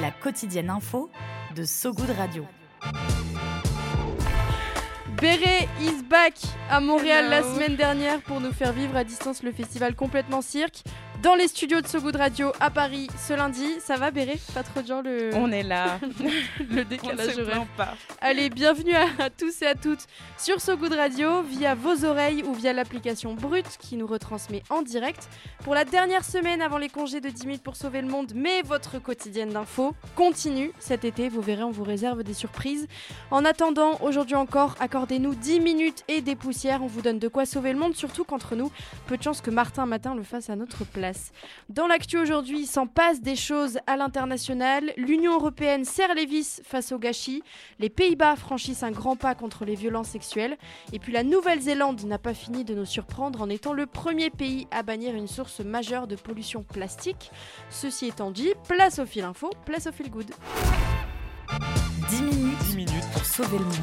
La quotidienne info de So Good Radio. Béret is back à Montréal la semaine dernière pour nous faire vivre à distance le festival complètement cirque dans les studios de So Good Radio à Paris ce lundi. Ça va Béret Pas trop dur le... On est là. le décalage On horaire. pas. Allez, bienvenue à tous et à toutes sur So Good Radio via vos oreilles ou via l'application Brut qui nous retransmet en direct pour la dernière semaine avant les congés de 10 minutes pour sauver le monde. Mais votre quotidienne d'infos continue cet été. Vous verrez, on vous réserve des surprises. En attendant, aujourd'hui encore, accordez-nous 10 minutes et des poussières. On vous donne de quoi sauver le monde, surtout qu'entre nous, peu de chance que Martin Matin le fasse à notre place. Dans l'actu aujourd'hui, il s'en passe des choses à l'international. L'Union européenne serre les vis face au gâchis. Les Pays-Bas franchissent un grand pas contre les violences sexuelles. Et puis la Nouvelle-Zélande n'a pas fini de nous surprendre en étant le premier pays à bannir une source majeure de pollution plastique. Ceci étant dit, place au fil info, place au fil good. 10 minutes, 10 minutes pour sauver le monde.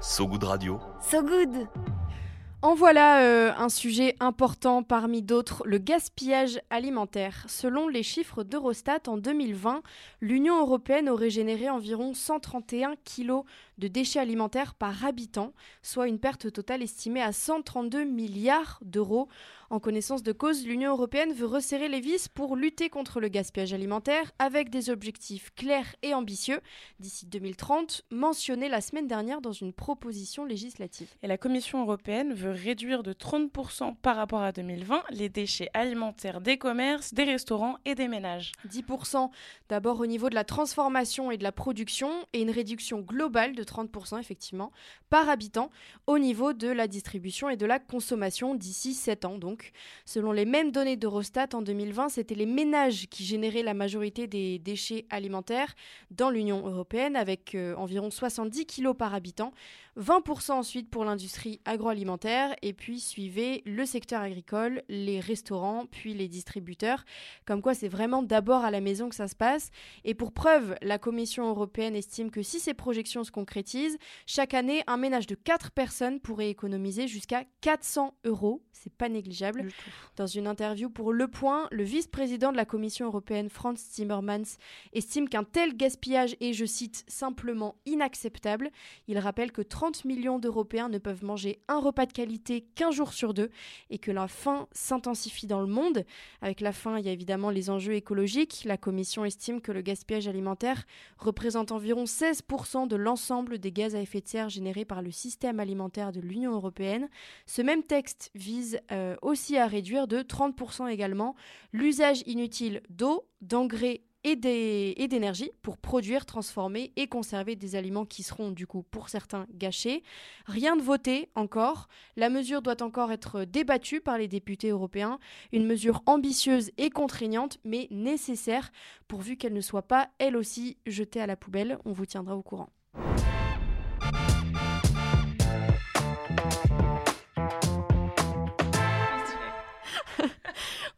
So Good Radio. So Good En voilà euh, un sujet important parmi d'autres, le gaspillage alimentaire. Selon les chiffres d'Eurostat, en 2020, l'Union européenne aurait généré environ 131 kilos de déchets alimentaires par habitant, soit une perte totale estimée à 132 milliards d'euros. En connaissance de cause, l'Union européenne veut resserrer les vis pour lutter contre le gaspillage alimentaire avec des objectifs clairs et ambitieux d'ici 2030, mentionnés la semaine dernière dans une proposition législative. Et la Commission européenne veut réduire de 30% par rapport à 2020 les déchets alimentaires des commerces, des restaurants et des ménages. 10% d'abord au niveau de la transformation et de la production et une réduction globale de 30% effectivement par habitant au niveau de la distribution et de la consommation d'ici 7 ans donc. Selon les mêmes données d'Eurostat en 2020, c'était les ménages qui généraient la majorité des déchets alimentaires dans l'Union européenne avec euh, environ 70 kilos par habitant. 20% ensuite pour l'industrie agroalimentaire et puis suivait le secteur agricole, les restaurants, puis les distributeurs. Comme quoi c'est vraiment d'abord à la maison que ça se passe. Et pour preuve, la Commission européenne estime que si ces projections se concrétisent, chaque année, un ménage de 4 personnes pourrait économiser jusqu'à 400 euros. C'est pas négligeable. Dans une interview pour Le Point, le vice-président de la Commission européenne, Franz Timmermans, estime qu'un tel gaspillage est, je cite, simplement inacceptable. Il rappelle que 30 millions d'Européens ne peuvent manger un repas de qualité qu'un jour sur deux et que la faim s'intensifie dans le monde. Avec la faim, il y a évidemment les enjeux écologiques. La Commission estime que le gaspillage alimentaire représente environ 16% de l'ensemble des gaz à effet de serre générés par le système alimentaire de l'Union européenne. Ce même texte vise euh, aussi à réduire de 30% également l'usage inutile d'eau, d'engrais et d'énergie pour produire, transformer et conserver des aliments qui seront du coup pour certains gâchés. Rien de voté encore. La mesure doit encore être débattue par les députés européens. Une mesure ambitieuse et contraignante mais nécessaire pourvu qu'elle ne soit pas elle aussi jetée à la poubelle. On vous tiendra au courant.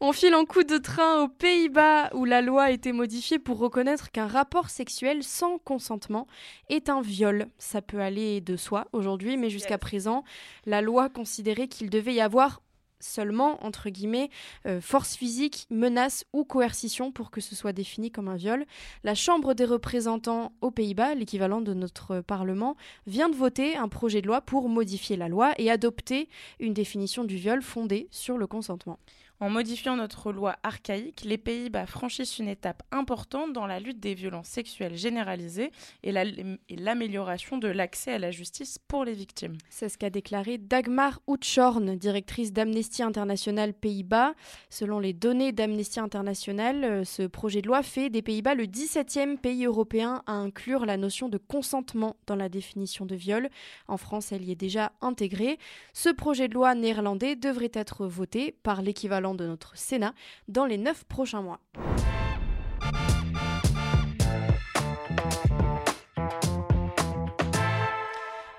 On file en coup de train aux Pays-Bas où la loi a été modifiée pour reconnaître qu'un rapport sexuel sans consentement est un viol. Ça peut aller de soi aujourd'hui, mais jusqu'à présent, la loi considérait qu'il devait y avoir seulement, entre guillemets, euh, force physique, menace ou coercition pour que ce soit défini comme un viol. La Chambre des représentants aux Pays-Bas, l'équivalent de notre Parlement, vient de voter un projet de loi pour modifier la loi et adopter une définition du viol fondée sur le consentement. En modifiant notre loi archaïque, les Pays-Bas franchissent une étape importante dans la lutte des violences sexuelles généralisées et l'amélioration de l'accès à la justice pour les victimes. C'est ce qu'a déclaré Dagmar Houtschorn, directrice d'Amnesty International Pays-Bas. Selon les données d'Amnesty International, euh, ce projet de loi fait des Pays-Bas le 17e pays européen à inclure la notion de consentement dans la définition de viol. En France, elle y est déjà intégrée. Ce projet de loi néerlandais devrait être voté par l'équivalent de notre Sénat dans les 9 prochains mois.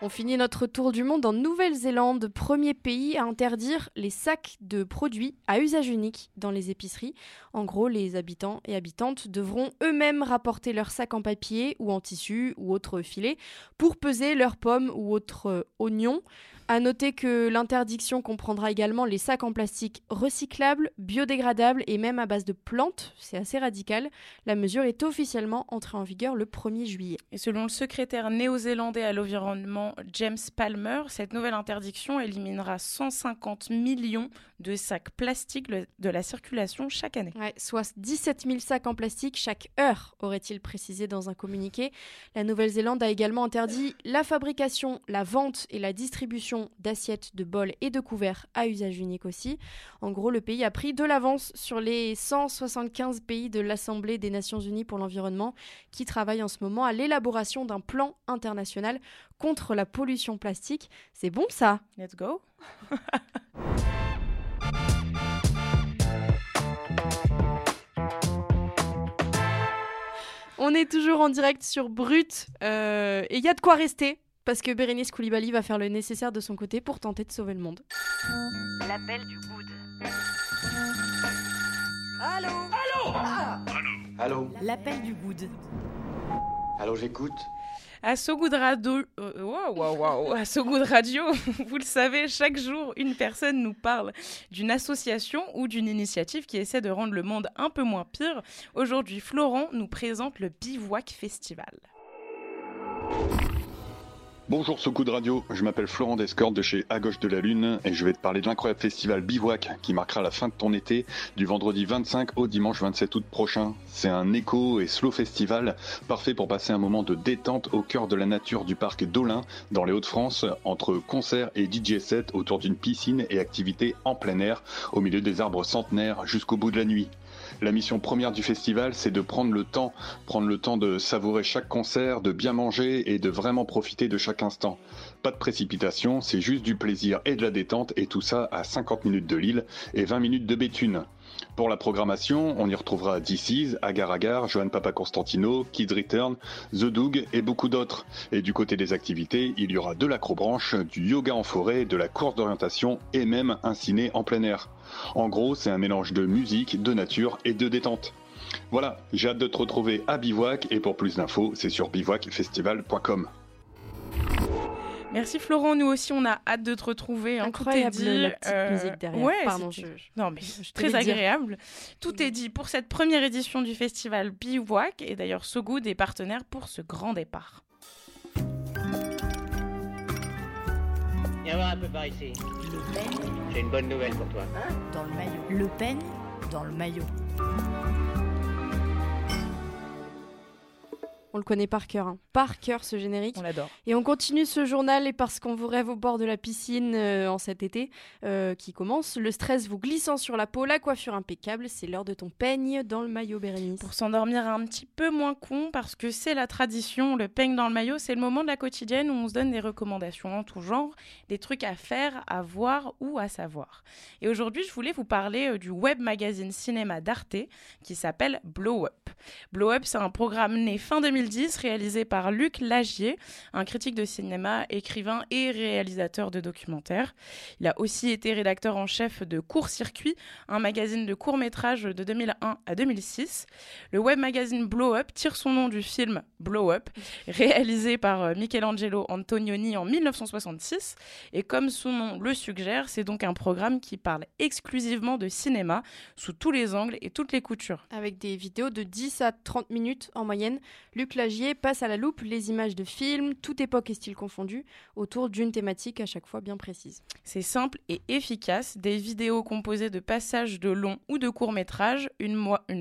On finit notre tour du monde en Nouvelle-Zélande, premier pays à interdire les sacs de produits à usage unique dans les épiceries. En gros, les habitants et habitantes devront eux-mêmes rapporter leurs sacs en papier ou en tissu ou autre filet pour peser leurs pommes ou autres euh, oignons. À noter que l'interdiction comprendra également les sacs en plastique recyclables, biodégradables et même à base de plantes. C'est assez radical. La mesure est officiellement entrée en vigueur le 1er juillet. Et selon le secrétaire néo-zélandais à l'environnement James Palmer, cette nouvelle interdiction éliminera 150 millions de sacs plastiques de la circulation chaque année. Ouais, soit 17 000 sacs en plastique chaque heure, aurait-il précisé dans un communiqué. La Nouvelle-Zélande a également interdit la fabrication, la vente et la distribution d'assiettes, de bols et de couverts à usage unique aussi. En gros, le pays a pris de l'avance sur les 175 pays de l'Assemblée des Nations Unies pour l'environnement qui travaillent en ce moment à l'élaboration d'un plan international contre la pollution plastique. C'est bon ça? Let's go On est toujours en direct sur Brut euh, et il y a de quoi rester parce que Bérénice Koulibaly va faire le nécessaire de son côté pour tenter de sauver le monde. L'appel du good. Allô Allô Allô L'appel du good. Allô, j'écoute. À So Good Radio, euh, wow, wow, wow. À So Good Radio, vous le savez, chaque jour, une personne nous parle d'une association ou d'une initiative qui essaie de rendre le monde un peu moins pire. Aujourd'hui, Florent nous présente le Bivouac Festival. Bonjour ce coup de radio, je m'appelle Florent Descordes de chez À gauche de la Lune et je vais te parler de l'incroyable festival Bivouac qui marquera la fin de ton été du vendredi 25 au dimanche 27 août prochain. C'est un éco et slow festival parfait pour passer un moment de détente au cœur de la nature du parc d'Olin dans les Hauts-de-France entre concerts et DJ set autour d'une piscine et activités en plein air au milieu des arbres centenaires jusqu'au bout de la nuit. La mission première du festival, c'est de prendre le temps, prendre le temps de savourer chaque concert, de bien manger et de vraiment profiter de chaque instant. Pas de précipitation, c'est juste du plaisir et de la détente et tout ça à 50 minutes de Lille et 20 minutes de Béthune. Pour la programmation, on y retrouvera DC's, Agar Agar, Johan Papa Constantino, Kid Return, The Doug et beaucoup d'autres. Et du côté des activités, il y aura de l'acrobranche, du yoga en forêt, de la course d'orientation et même un ciné en plein air. En gros, c'est un mélange de musique, de nature et de détente. Voilà, j'ai hâte de te retrouver à Bivouac et pour plus d'infos, c'est sur bivouacfestival.com. Merci Florent, nous aussi on a hâte de te retrouver. hein. Incroyable Tout est dit. la petite euh, musique derrière. Ouais, Pardon, c'est- je- non mais je très agréable. Tout est dit pour cette première édition du festival Bivouac et d'ailleurs So Good est partenaire pour ce grand départ. Viens voir un peu par ici. Le Pen J'ai une bonne nouvelle pour toi. dans le maillot. Le Pen dans le maillot. On le connaît par cœur, hein. par cœur ce générique. On l'adore. Et on continue ce journal et parce qu'on vous rêve au bord de la piscine euh, en cet été euh, qui commence, le stress vous glissant sur la peau, la coiffure impeccable, c'est l'heure de ton peigne dans le maillot Bérénice. Pour s'endormir un petit peu moins con, parce que c'est la tradition, le peigne dans le maillot, c'est le moment de la quotidienne où on se donne des recommandations en tout genre, des trucs à faire, à voir ou à savoir. Et aujourd'hui, je voulais vous parler euh, du web magazine cinéma d'Arte qui s'appelle Blow Up. Blow Up, c'est un programme né fin 2010 réalisé par Luc Lagier, un critique de cinéma, écrivain et réalisateur de documentaires. Il a aussi été rédacteur en chef de Court Circuit, un magazine de court-métrage de 2001 à 2006. Le web magazine Blow Up tire son nom du film Blow Up, réalisé par euh, Michelangelo Antonioni en 1966. Et comme son nom le suggère, c'est donc un programme qui parle exclusivement de cinéma sous tous les angles et toutes les coutures. Avec des vidéos de 10 à 30 minutes en moyenne, Luc Lagier passe à la loupe les images de films, toute époque et style confondus, autour d'une thématique à chaque fois bien précise. C'est simple et efficace, des vidéos composées de passages de longs ou de courts métrages, une,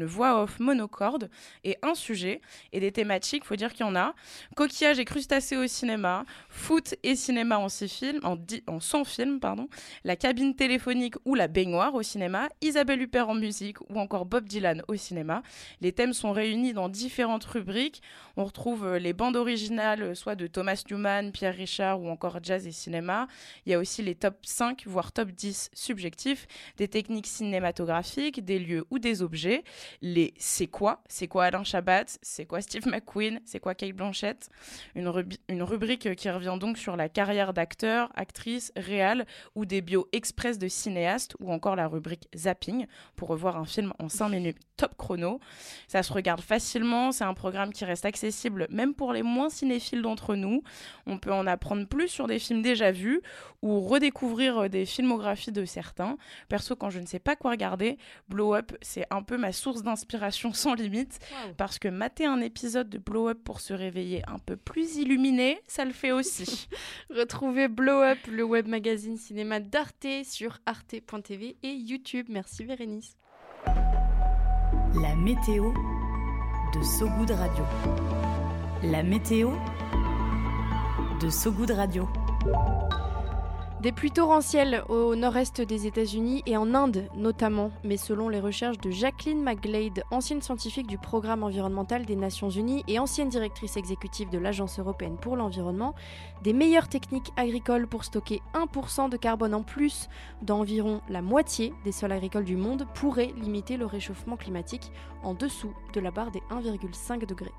voix off monocorde et un sujet, et des thématiques, faut dire qu'il y en a. Coquillages et crustacés au cinéma, foot et cinéma en, six films, en, dix- en 100 films, pardon, la cabine téléphonique ou la baignoire au cinéma, Isabelle Huppert en musique ou encore Bob Dylan au cinéma. Les thèmes sont réunies dans différentes rubriques. On retrouve euh, les bandes originales, euh, soit de Thomas Newman, Pierre Richard ou encore jazz et cinéma. Il y a aussi les top 5, voire top 10 subjectifs, des techniques cinématographiques, des lieux ou des objets. Les c'est quoi? C'est quoi Alain Chabat? C'est quoi Steve McQueen? C'est quoi Kate Blanchett? Une, une rubrique qui revient donc sur la carrière d'acteurs, actrices, réal ou des bios express de cinéastes ou encore la rubrique Zapping pour revoir un film en 5 minutes top chrono. Ça se regarde facilement, c'est un programme qui reste accessible même pour les moins cinéphiles d'entre nous. On peut en apprendre plus sur des films déjà vus ou redécouvrir euh, des filmographies de certains. Perso, quand je ne sais pas quoi regarder, Blow Up, c'est un peu ma source d'inspiration sans limite parce que mater un épisode de Blow Up pour se réveiller un peu plus illuminé, ça le fait aussi. Retrouvez Blow Up, le web magazine cinéma d'Arte sur arte.tv et YouTube. Merci Bérénice. La météo de Sogoud Radio. La météo de Sogoud Radio. Des pluies torrentielles au nord-est des États-Unis et en Inde notamment, mais selon les recherches de Jacqueline McGlade, ancienne scientifique du programme environnemental des Nations Unies et ancienne directrice exécutive de l'Agence européenne pour l'environnement, des meilleures techniques agricoles pour stocker 1% de carbone en plus d'environ la moitié des sols agricoles du monde pourraient limiter le réchauffement climatique en dessous de la barre des 1,5 degrés.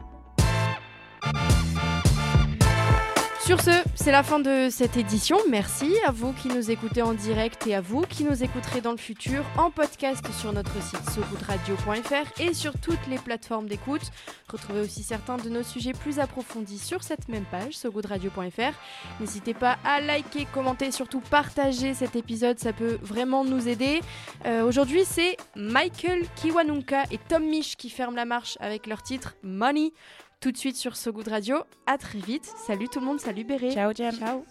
Sur ce, c'est la fin de cette édition. Merci à vous qui nous écoutez en direct et à vous qui nous écouterez dans le futur en podcast sur notre site sogoodradio.fr et sur toutes les plateformes d'écoute. Retrouvez aussi certains de nos sujets plus approfondis sur cette même page, sogoodradio.fr. N'hésitez pas à liker, commenter, surtout partager cet épisode, ça peut vraiment nous aider. Euh, aujourd'hui, c'est Michael Kiwanunka et Tom Misch qui ferment la marche avec leur titre Money tout de suite sur So Good Radio. À très vite. Salut tout le monde, salut Béré. Ciao, Jam. Ciao.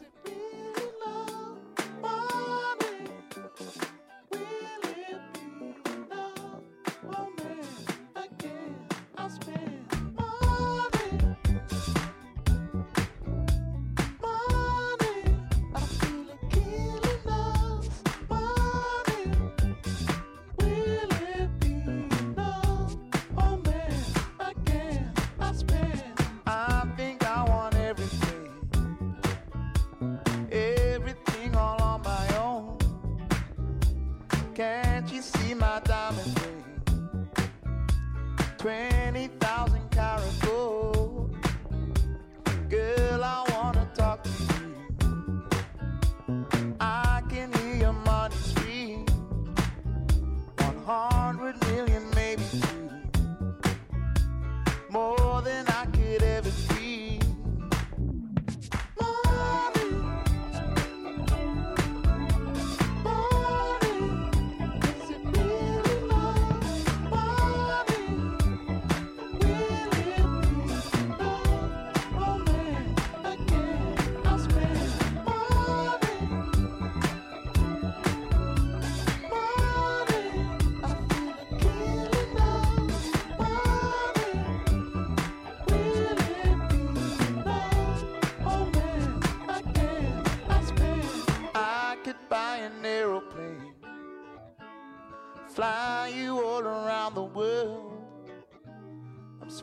granny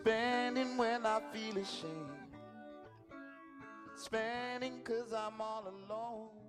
spending when I feel ashamed. Spending cause I'm all alone.